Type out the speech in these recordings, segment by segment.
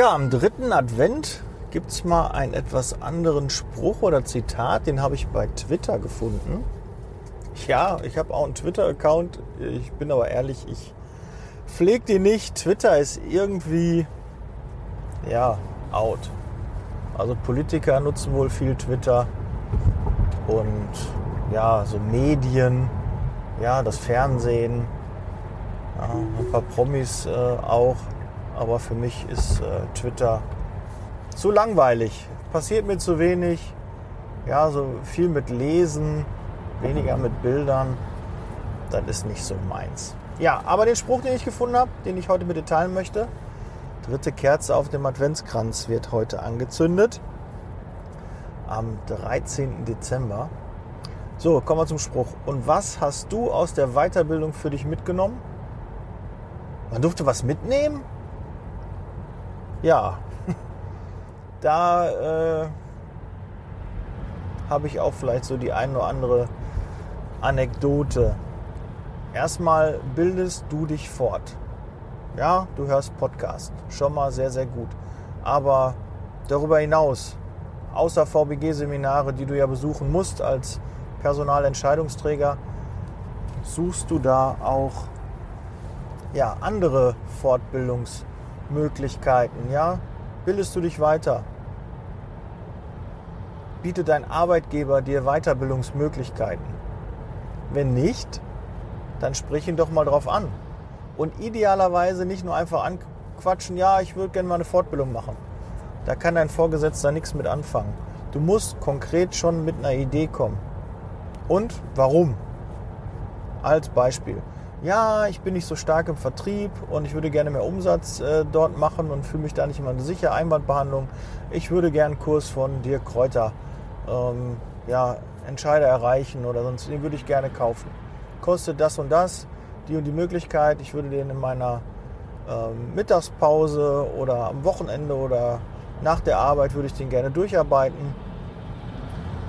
Ja, am dritten Advent gibt es mal einen etwas anderen Spruch oder Zitat, den habe ich bei Twitter gefunden. Ja, ich habe auch einen Twitter-Account. Ich bin aber ehrlich, ich pflege den nicht. Twitter ist irgendwie, ja, out. Also Politiker nutzen wohl viel Twitter und ja, so Medien, ja, das Fernsehen, ja, ein paar Promis äh, auch. Aber für mich ist äh, Twitter zu langweilig. Passiert mir zu wenig. Ja, so viel mit Lesen, weniger mit Bildern. Das ist nicht so meins. Ja, aber den Spruch, den ich gefunden habe, den ich heute mit dir teilen möchte. Dritte Kerze auf dem Adventskranz wird heute angezündet. Am 13. Dezember. So, kommen wir zum Spruch. Und was hast du aus der Weiterbildung für dich mitgenommen? Man durfte was mitnehmen? Ja, da äh, habe ich auch vielleicht so die ein oder andere Anekdote. Erstmal bildest du dich fort. Ja, du hörst Podcast. Schon mal sehr, sehr gut. Aber darüber hinaus, außer VBG-Seminare, die du ja besuchen musst als Personalentscheidungsträger, suchst du da auch ja, andere Fortbildungsmöglichkeiten. Ja? Bildest du dich weiter? Bietet dein Arbeitgeber dir Weiterbildungsmöglichkeiten? Wenn nicht, dann sprich ihn doch mal drauf an. Und idealerweise nicht nur einfach anquatschen, ja, ich würde gerne mal eine Fortbildung machen. Da kann dein Vorgesetzter nichts mit anfangen. Du musst konkret schon mit einer Idee kommen. Und warum? Als Beispiel ja, ich bin nicht so stark im Vertrieb und ich würde gerne mehr Umsatz äh, dort machen und fühle mich da nicht immer sicher. Einwandbehandlung. Ich würde gerne einen Kurs von Dirk Kräuter, ähm, ja, Entscheider erreichen oder sonst, den würde ich gerne kaufen. Kostet das und das, die und die Möglichkeit. Ich würde den in meiner ähm, Mittagspause oder am Wochenende oder nach der Arbeit würde ich den gerne durcharbeiten.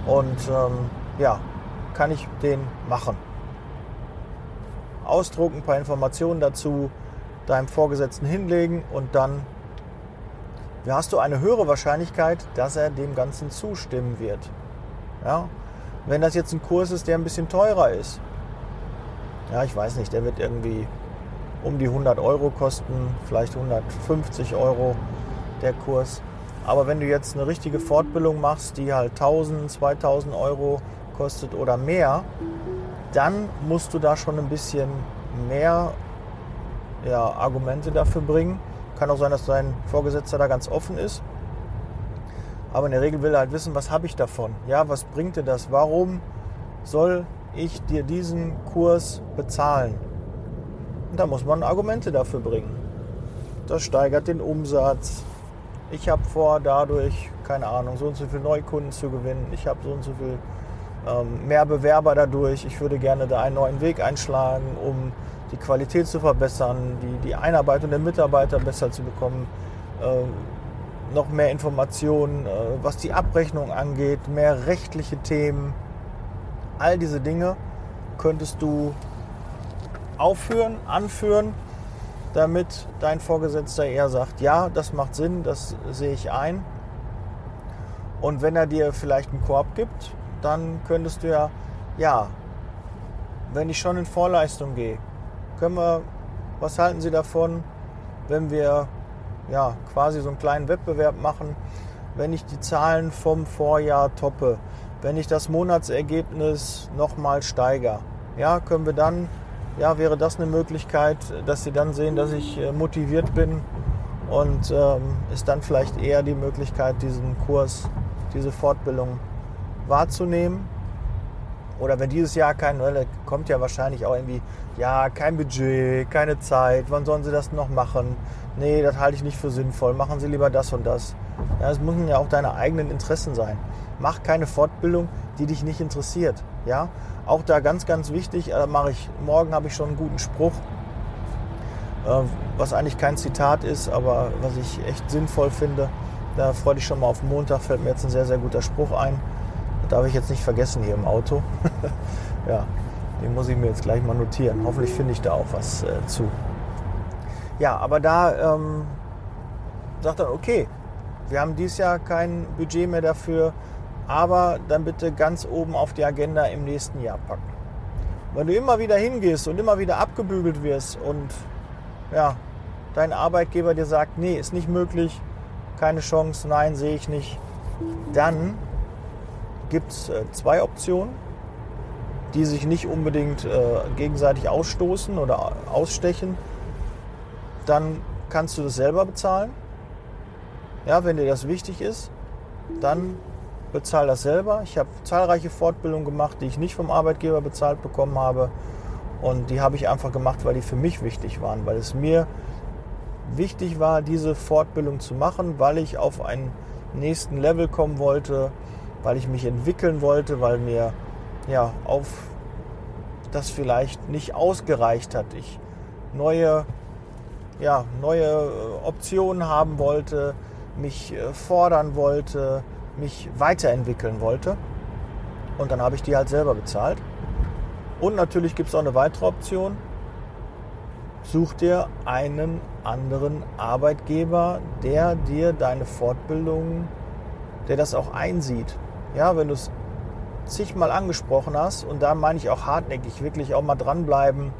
Und ähm, ja, kann ich den machen ausdrucken, ein paar Informationen dazu deinem Vorgesetzten hinlegen und dann hast du eine höhere Wahrscheinlichkeit, dass er dem Ganzen zustimmen wird. Ja? Wenn das jetzt ein Kurs ist, der ein bisschen teurer ist, ja, ich weiß nicht, der wird irgendwie um die 100 Euro kosten, vielleicht 150 Euro der Kurs. Aber wenn du jetzt eine richtige Fortbildung machst, die halt 1000, 2000 Euro kostet oder mehr, dann musst du da schon ein bisschen mehr ja, Argumente dafür bringen. Kann auch sein, dass dein Vorgesetzter da ganz offen ist. Aber in der Regel will er halt wissen, was habe ich davon? Ja, was bringt dir das? Warum soll ich dir diesen Kurs bezahlen? Und da muss man Argumente dafür bringen. Das steigert den Umsatz. Ich habe vor, dadurch, keine Ahnung, so und so viele Neukunden zu gewinnen. Ich habe so und so viel mehr Bewerber dadurch. Ich würde gerne da einen neuen Weg einschlagen, um die Qualität zu verbessern, die, die Einarbeitung der Mitarbeiter besser zu bekommen, äh, noch mehr Informationen, äh, was die Abrechnung angeht, mehr rechtliche Themen. All diese Dinge könntest du aufführen, anführen, damit dein Vorgesetzter eher sagt, ja, das macht Sinn, das sehe ich ein. Und wenn er dir vielleicht einen Korb gibt, dann könntest du ja, ja, wenn ich schon in Vorleistung gehe, können wir, was halten Sie davon, wenn wir ja, quasi so einen kleinen Wettbewerb machen, wenn ich die Zahlen vom Vorjahr toppe, wenn ich das Monatsergebnis nochmal steigere, ja, können wir dann, ja, wäre das eine Möglichkeit, dass Sie dann sehen, dass ich äh, motiviert bin und ähm, ist dann vielleicht eher die Möglichkeit, diesen Kurs, diese Fortbildung wahrzunehmen. Oder wenn dieses Jahr kein, kommt ja wahrscheinlich auch irgendwie, ja, kein Budget, keine Zeit, wann sollen sie das noch machen? Nee, das halte ich nicht für sinnvoll, machen sie lieber das und das. Ja, es müssen ja auch deine eigenen Interessen sein. Mach keine Fortbildung, die dich nicht interessiert. Ja, auch da ganz, ganz wichtig, äh, mache ich, morgen habe ich schon einen guten Spruch, äh, was eigentlich kein Zitat ist, aber was ich echt sinnvoll finde. Da freue ich schon mal auf Montag, fällt mir jetzt ein sehr, sehr guter Spruch ein darf ich jetzt nicht vergessen hier im Auto. ja, den muss ich mir jetzt gleich mal notieren. Hoffentlich finde ich da auch was äh, zu. Ja, aber da ähm, sagt dann, okay, wir haben dieses Jahr kein Budget mehr dafür, aber dann bitte ganz oben auf die Agenda im nächsten Jahr packen. Wenn du immer wieder hingehst und immer wieder abgebügelt wirst und ja, dein Arbeitgeber dir sagt, nee, ist nicht möglich, keine Chance, nein, sehe ich nicht, dann gibt es äh, zwei Optionen, die sich nicht unbedingt äh, gegenseitig ausstoßen oder ausstechen. Dann kannst du das selber bezahlen. Ja, wenn dir das wichtig ist, dann bezahl das selber. Ich habe zahlreiche Fortbildungen gemacht, die ich nicht vom Arbeitgeber bezahlt bekommen habe. Und die habe ich einfach gemacht, weil die für mich wichtig waren, weil es mir wichtig war, diese Fortbildung zu machen, weil ich auf einen nächsten Level kommen wollte, weil ich mich entwickeln wollte, weil mir ja auf das vielleicht nicht ausgereicht hat. Ich neue, ja, neue äh, Optionen haben wollte, mich äh, fordern wollte, mich weiterentwickeln wollte. Und dann habe ich die halt selber bezahlt. Und natürlich gibt es auch eine weitere Option. Such dir einen anderen Arbeitgeber, der dir deine Fortbildung, der das auch einsieht. Ja, wenn du es zigmal angesprochen hast, und da meine ich auch hartnäckig, wirklich auch mal dranbleiben.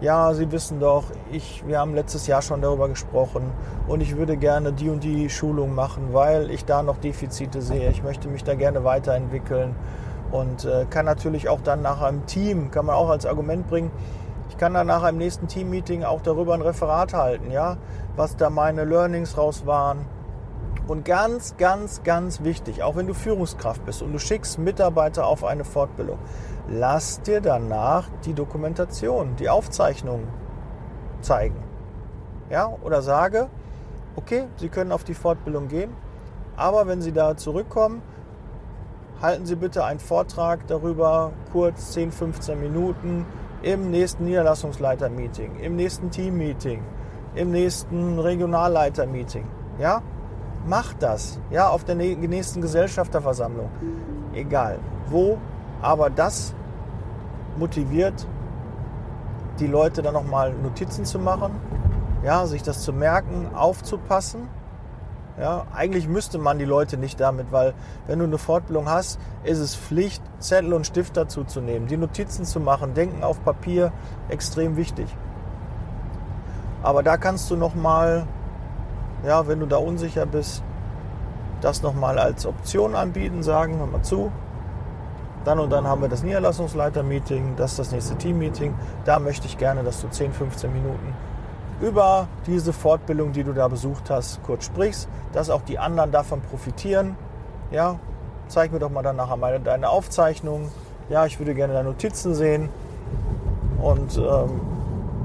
Ja, Sie wissen doch, ich, wir haben letztes Jahr schon darüber gesprochen und ich würde gerne die und die Schulung machen, weil ich da noch Defizite sehe. Ich möchte mich da gerne weiterentwickeln und äh, kann natürlich auch dann nachher im Team, kann man auch als Argument bringen, ich kann dann nachher im nächsten Team-Meeting auch darüber ein Referat halten, ja, was da meine Learnings raus waren. Und ganz, ganz, ganz wichtig, auch wenn du Führungskraft bist und du schickst Mitarbeiter auf eine Fortbildung, lass dir danach die Dokumentation, die Aufzeichnung zeigen. Ja, oder sage, okay, Sie können auf die Fortbildung gehen, aber wenn Sie da zurückkommen, halten Sie bitte einen Vortrag darüber, kurz 10, 15 Minuten, im nächsten Niederlassungsleiter-Meeting, im nächsten Team-Meeting, im nächsten Regionalleiter-Meeting. Ja? Macht das. Ja, auf der nächsten Gesellschafterversammlung. Egal. Wo. Aber das motiviert die Leute dann nochmal Notizen zu machen, ja, sich das zu merken, aufzupassen ja, eigentlich müsste man die Leute nicht damit, weil wenn du eine Fortbildung hast, ist es Pflicht, Zettel und Stift dazu zu nehmen, die Notizen zu machen, Denken auf Papier, extrem wichtig. Aber da kannst du nochmal, ja, wenn du da unsicher bist, das nochmal als Option anbieten, sagen, hör mal zu, dann und dann haben wir das Niederlassungsleiter-Meeting, das ist das nächste Team-Meeting, da möchte ich gerne, dass du 10, 15 Minuten über diese Fortbildung, die du da besucht hast, kurz sprichst, dass auch die anderen davon profitieren. Ja, zeig mir doch mal dann nachher mal deine Aufzeichnung. Ja, ich würde gerne deine Notizen sehen und ähm,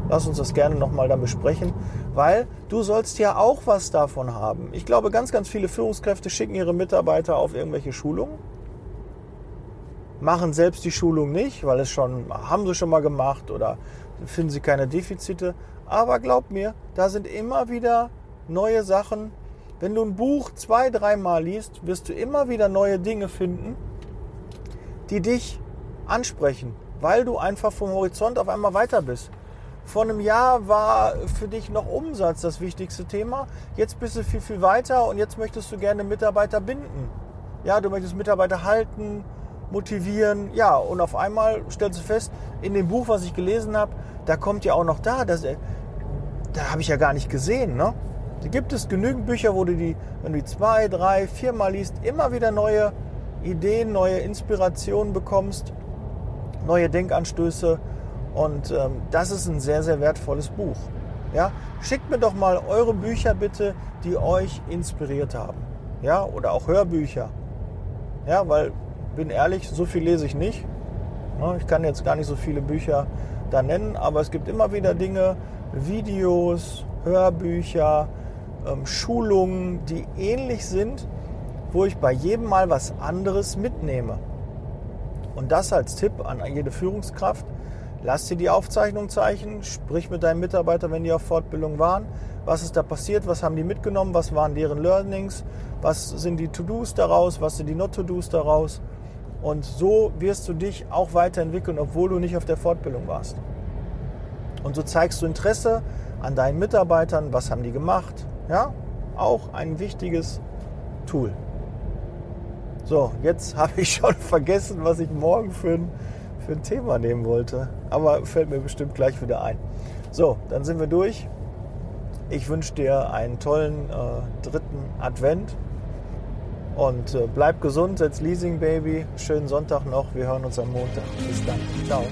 lass uns das gerne nochmal dann besprechen, weil du sollst ja auch was davon haben. Ich glaube, ganz, ganz viele Führungskräfte schicken ihre Mitarbeiter auf irgendwelche Schulungen, machen selbst die Schulung nicht, weil es schon haben sie schon mal gemacht oder finden sie keine Defizite. Aber glaub mir, da sind immer wieder neue Sachen. Wenn du ein Buch zwei, dreimal liest, wirst du immer wieder neue Dinge finden, die dich ansprechen, weil du einfach vom Horizont auf einmal weiter bist. Vor einem Jahr war für dich noch Umsatz das wichtigste Thema. Jetzt bist du viel, viel weiter und jetzt möchtest du gerne Mitarbeiter binden. Ja, du möchtest Mitarbeiter halten, motivieren. Ja, und auf einmal stellst du fest, in dem Buch, was ich gelesen habe, da kommt ja auch noch da, dass, da habe ich ja gar nicht gesehen. Ne? Da gibt es genügend Bücher, wo du die, wenn du die zwei, drei, viermal liest, immer wieder neue Ideen, neue Inspirationen bekommst, neue Denkanstöße. Und ähm, das ist ein sehr, sehr wertvolles Buch. Ja? Schickt mir doch mal eure Bücher bitte, die euch inspiriert haben. Ja? Oder auch Hörbücher. Ja, weil, bin ehrlich, so viel lese ich nicht. Ich kann jetzt gar nicht so viele Bücher da nennen, aber es gibt immer wieder Dinge, Videos, Hörbücher, ähm, Schulungen, die ähnlich sind, wo ich bei jedem Mal was anderes mitnehme. Und das als Tipp an jede Führungskraft. Lass dir die Aufzeichnung zeichnen, sprich mit deinen Mitarbeitern, wenn die auf Fortbildung waren. Was ist da passiert? Was haben die mitgenommen? Was waren deren Learnings? Was sind die To-Dos daraus? Was sind die Not-To-Dos daraus? Und so wirst du dich auch weiterentwickeln, obwohl du nicht auf der Fortbildung warst. Und so zeigst du Interesse an deinen Mitarbeitern, was haben die gemacht, ja? auch ein wichtiges Tool. So, jetzt habe ich schon vergessen, was ich morgen für ein, für ein Thema nehmen wollte. Aber fällt mir bestimmt gleich wieder ein. So, dann sind wir durch. Ich wünsche dir einen tollen äh, dritten Advent und äh, bleib gesund, setz Leasing Baby. Schönen Sonntag noch. Wir hören uns am Montag. Bis dann. Ciao.